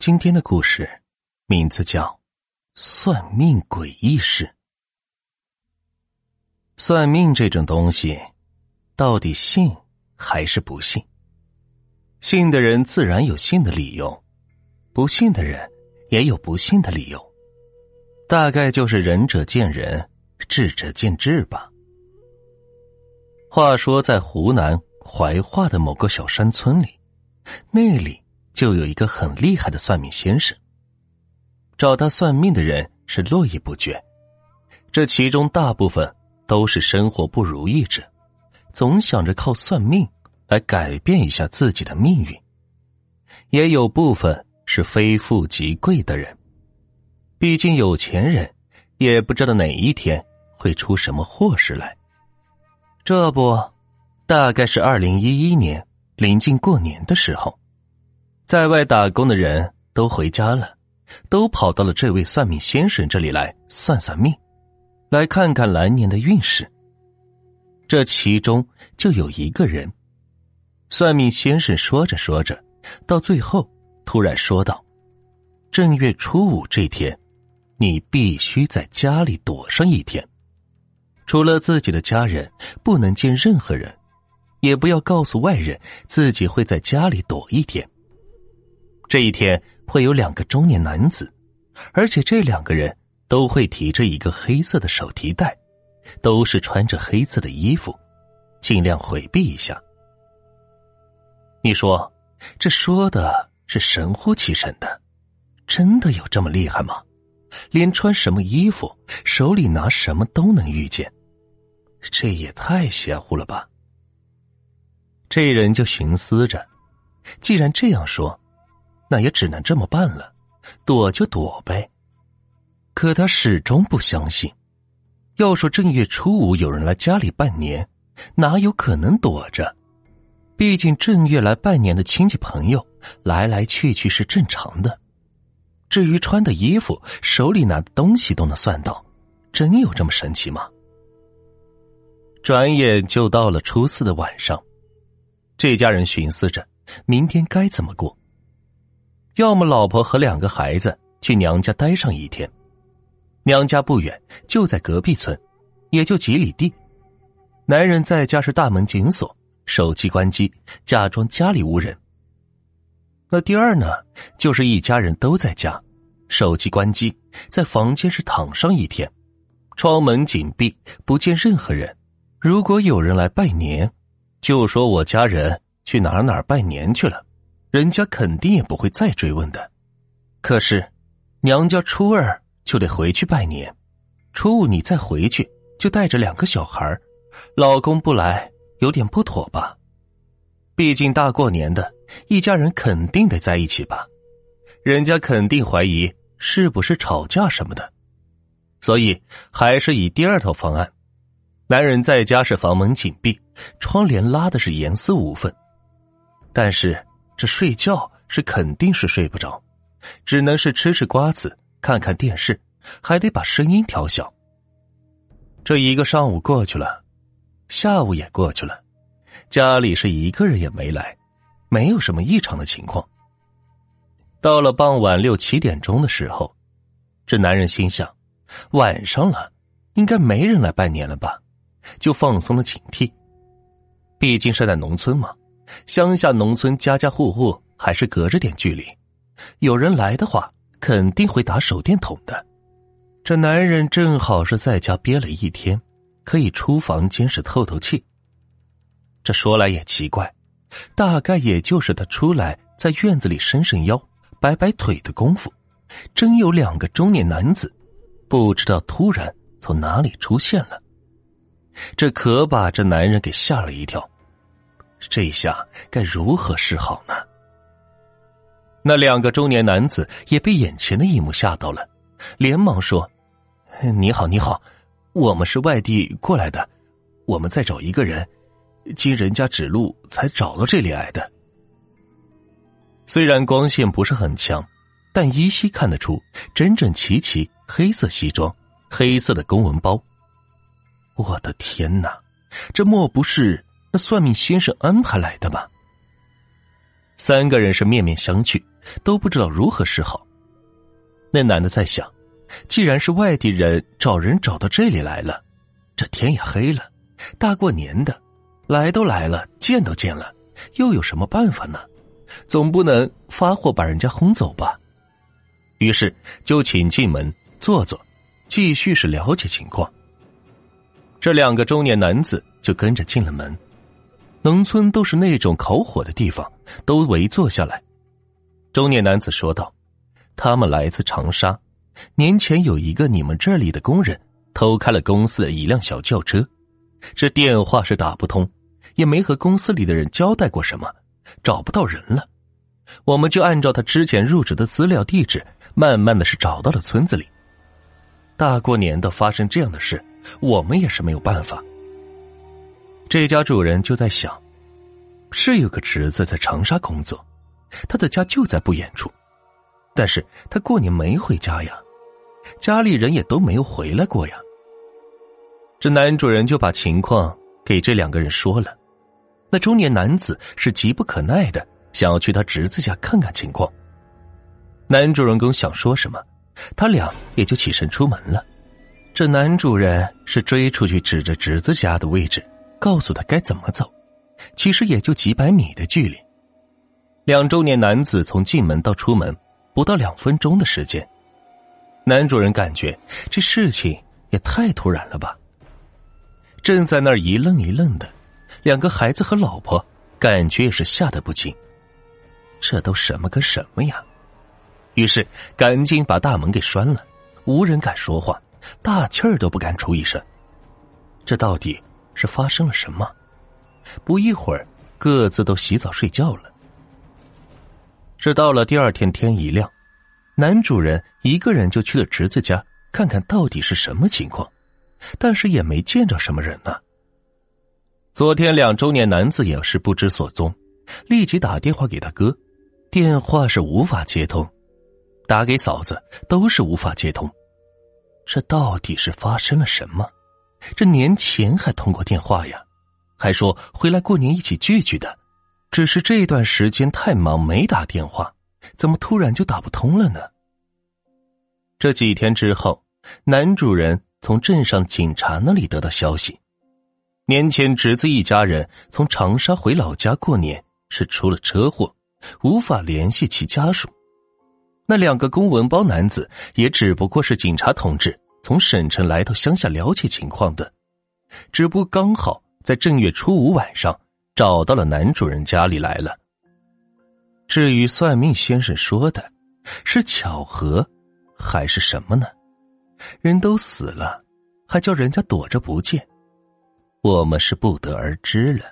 今天的故事名字叫《算命诡异事》。算命这种东西，到底信还是不信？信的人自然有信的理由，不信的人也有不信的理由。大概就是仁者见仁，智者见智吧。话说，在湖南怀化的某个小山村里，那里。就有一个很厉害的算命先生，找他算命的人是络绎不绝，这其中大部分都是生活不如意者，总想着靠算命来改变一下自己的命运，也有部分是非富即贵的人，毕竟有钱人也不知道哪一天会出什么祸事来。这不，大概是二零一一年临近过年的时候。在外打工的人都回家了，都跑到了这位算命先生这里来算算命，来看看来年的运势。这其中就有一个人，算命先生说着说着，到最后突然说道：“正月初五这天，你必须在家里躲上一天，除了自己的家人，不能见任何人，也不要告诉外人自己会在家里躲一天。”这一天会有两个中年男子，而且这两个人都会提着一个黑色的手提袋，都是穿着黑色的衣服，尽量回避一下。你说，这说的是神乎其神的，真的有这么厉害吗？连穿什么衣服，手里拿什么都能遇见，这也太邪乎了吧！这人就寻思着，既然这样说。那也只能这么办了，躲就躲呗。可他始终不相信。要说正月初五有人来家里拜年，哪有可能躲着？毕竟正月来拜年的亲戚朋友来来去去是正常的。至于穿的衣服、手里拿的东西都能算到，真有这么神奇吗？转眼就到了初四的晚上，这家人寻思着明天该怎么过。要么老婆和两个孩子去娘家待上一天，娘家不远，就在隔壁村，也就几里地。男人在家是大门紧锁，手机关机，假装家里无人。那第二呢，就是一家人都在家，手机关机，在房间是躺上一天，窗门紧闭，不见任何人。如果有人来拜年，就说我家人去哪儿哪儿拜年去了。人家肯定也不会再追问的，可是娘家初二就得回去拜年，初五你再回去就带着两个小孩老公不来有点不妥吧？毕竟大过年的，一家人肯定得在一起吧？人家肯定怀疑是不是吵架什么的，所以还是以第二套方案。男人在家是房门紧闭，窗帘拉的是严丝无缝，但是。这睡觉是肯定是睡不着，只能是吃吃瓜子，看看电视，还得把声音调小。这一个上午过去了，下午也过去了，家里是一个人也没来，没有什么异常的情况。到了傍晚六七点钟的时候，这男人心想，晚上了，应该没人来拜年了吧，就放松了警惕。毕竟是在农村嘛。乡下农村，家家户户还是隔着点距离，有人来的话，肯定会打手电筒的。这男人正好是在家憋了一天，可以出房间是透透气。这说来也奇怪，大概也就是他出来在院子里伸伸腰、摆摆腿的功夫，真有两个中年男子，不知道突然从哪里出现了，这可把这男人给吓了一跳。这下该如何是好呢？那两个中年男子也被眼前的一幕吓到了，连忙说：“你好，你好，我们是外地过来的，我们在找一个人，经人家指路才找到这里来的。”虽然光线不是很强，但依稀看得出整整齐齐，黑色西装，黑色的公文包。我的天哪，这莫不是……那算命先生安排来的吧？三个人是面面相觑，都不知道如何是好。那男的在想，既然是外地人找人找到这里来了，这天也黑了，大过年的，来都来了，见都见了，又有什么办法呢？总不能发货把人家轰走吧？于是就请进门坐坐，继续是了解情况。这两个中年男子就跟着进了门。农村都是那种烤火的地方，都围坐下来。中年男子说道：“他们来自长沙，年前有一个你们这里的工人偷开了公司的一辆小轿车，这电话是打不通，也没和公司里的人交代过什么，找不到人了。我们就按照他之前入职的资料地址，慢慢的是找到了村子里。大过年的发生这样的事，我们也是没有办法。”这家主人就在想，是有个侄子在长沙工作，他的家就在不远处，但是他过年没回家呀，家里人也都没有回来过呀。这男主人就把情况给这两个人说了，那中年男子是急不可耐的，想要去他侄子家看看情况。男主人公想说什么，他俩也就起身出门了。这男主人是追出去，指着侄子家的位置。告诉他该怎么走，其实也就几百米的距离。两中年男子从进门到出门不到两分钟的时间，男主人感觉这事情也太突然了吧。正在那儿一愣一愣的，两个孩子和老婆感觉也是吓得不轻。这都什么跟什么呀？于是赶紧把大门给拴了，无人敢说话，大气儿都不敢出一声。这到底？是发生了什么？不一会儿，各自都洗澡睡觉了。这到了第二天天一亮，男主人一个人就去了侄子家看看到底是什么情况，但是也没见着什么人呢。昨天两周年男子也是不知所踪，立即打电话给他哥，电话是无法接通，打给嫂子都是无法接通。这到底是发生了什么？这年前还通过电话呀，还说回来过年一起聚聚的，只是这段时间太忙没打电话，怎么突然就打不通了呢？这几天之后，男主人从镇上警察那里得到消息，年前侄子一家人从长沙回老家过年是出了车祸，无法联系其家属。那两个公文包男子也只不过是警察同志。从省城来到乡下了解情况的，只不过刚好在正月初五晚上找到了男主人家里来了。至于算命先生说的，是巧合，还是什么呢？人都死了，还叫人家躲着不见，我们是不得而知了。